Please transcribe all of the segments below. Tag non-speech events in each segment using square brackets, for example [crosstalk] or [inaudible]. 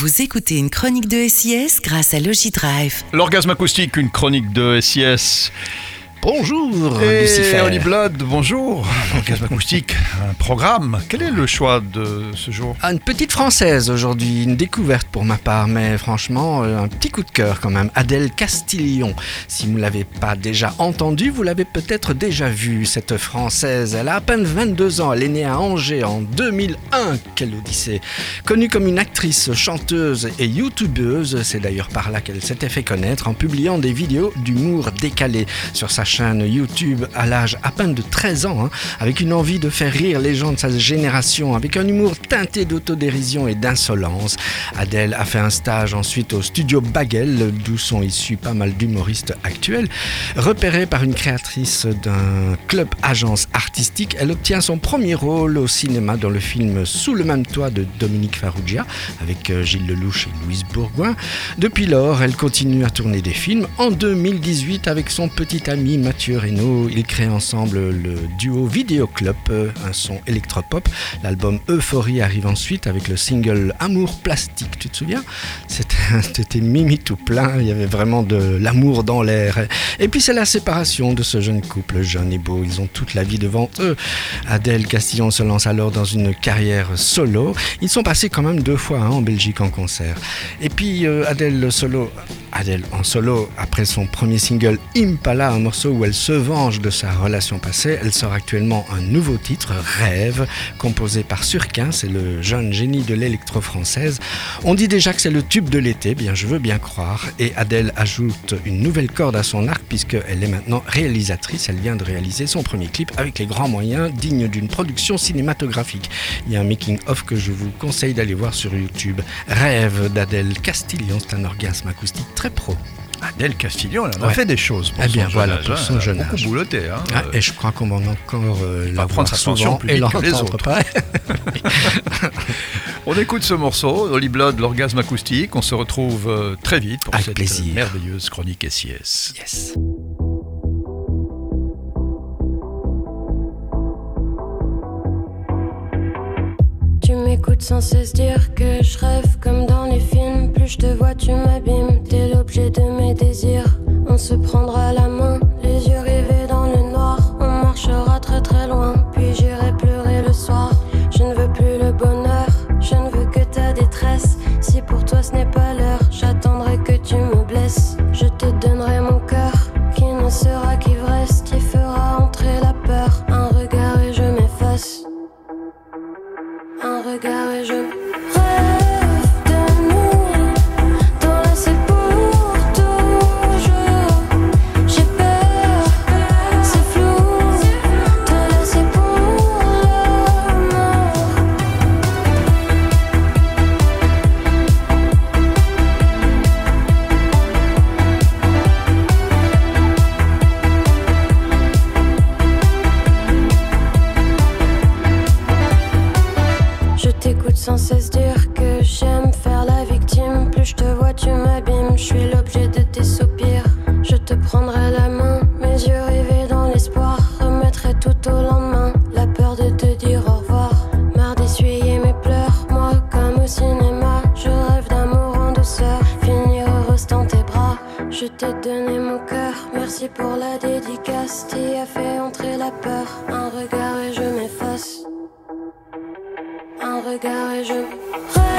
Vous écoutez une chronique de SIS grâce à Logidrive. L'orgasme acoustique, une chronique de SIS. Bonjour, Et Lucifer. Holly Blood, bonjour. L'orgasme acoustique, un programme. Quel est le choix de ce jour? Ah, une petite française aujourd'hui, une découverte pour ma part, mais franchement, euh, un petit coup de cœur quand même. Adèle Castillon. Si vous ne l'avez pas déjà entendue, vous l'avez peut-être déjà vue, cette française. Elle a à peine 22 ans, elle est née à Angers en 2001. Quelle odyssée Connue comme une actrice, chanteuse et youtubeuse, c'est d'ailleurs par là qu'elle s'était fait connaître en publiant des vidéos d'humour décalé sur sa chaîne YouTube à l'âge à peine de 13 ans, hein, avec une envie de faire rire les gens de sa génération, avec un humour teinté d'autodérision et d'insolence. Adèle a fait un stage ensuite au studio Bagel, d'où sont issus pas mal d'humoristes actuels. Repérée par une créatrice d'un club agence artistique, elle obtient son premier rôle au cinéma dans le film Sous le même toit de Dominique Farrugia, avec euh, Gilles Lelouch et Louise Bourgoin. Depuis lors, elle continue à tourner des films. En 2018, avec son petit ami Mathieu Reynaud, ils créent ensemble le duo Video Club, euh, un son électropop. L'album Euphorie arrive ensuite avec le single Amour plastique, tu te souviens? C'était c'était mimi tout plein, il y avait vraiment de l'amour dans l'air. Et puis c'est la séparation de ce jeune couple, jeune et beau, ils ont toute la vie devant eux. Adèle Castillon se lance alors dans une carrière solo. Ils sont passés quand même deux fois hein, en Belgique en concert. Et puis euh, Adèle solo, Adèle en solo, après son premier single Impala, un morceau où elle se venge de sa relation passée, elle sort actuellement un nouveau titre, Rêve, composé par Surquin, c'est le jeune génie de l'électro-française. On dit déjà que c'est le tube de l'été, bien je veux bien croire, et Adèle ajoute une nouvelle corde à son arc puisqu'elle est maintenant réalisatrice, elle vient de réaliser son premier clip avec les grands moyens dignes d'une production cinématographique. Il y a un making-of que je vous conseille d'aller voir sur YouTube. Rêve d'Adèle Castillon, c'est un orgasme acoustique très pro. Adèle Castillon, elle en a Ouais. fait des choses pour Eh bien, son voilà, jeune pour âge, son hein. jeune Beaucoup âge. Hein. Ah, Euh, et je crois qu'on va encore euh, la prendre souvent plus et vite que les l'entendre autres. pas. [laughs] On écoute ce morceau, Holly Blood, l'orgasme acoustique. On se retrouve euh, très vite pour Avec cette plaisir. merveilleuse chronique SIS. Yes. Tu m'écoutes sans cesse dire que je rêve comme dans les films. Plus je te vois, tu m'abîmes. Se prendra la sans cesse dire que j'aime faire la victime. Plus je te vois, tu m'abîmes. Je suis l'objet de tes soupirs. Je te prendrai la main, mes yeux rivés dans l'espoir. Remettrai tout au lendemain. La peur de te dire au revoir. Marre d'essuyer mes pleurs. Moi, comme au cinéma, je rêve d'amour en douceur. Finir heureuse dans tes bras. Je t'ai donné mon cœur. Merci pour la dédicace. T'y as fait entrer la peur. Un regard et je m'efface. Regard et je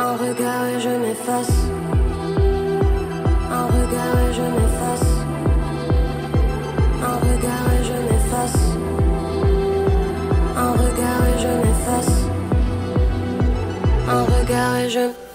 Un regard et je m'efface. Un regard et je m'efface. Un regard et je m'efface. Un regard et je m'efface. Un regard et je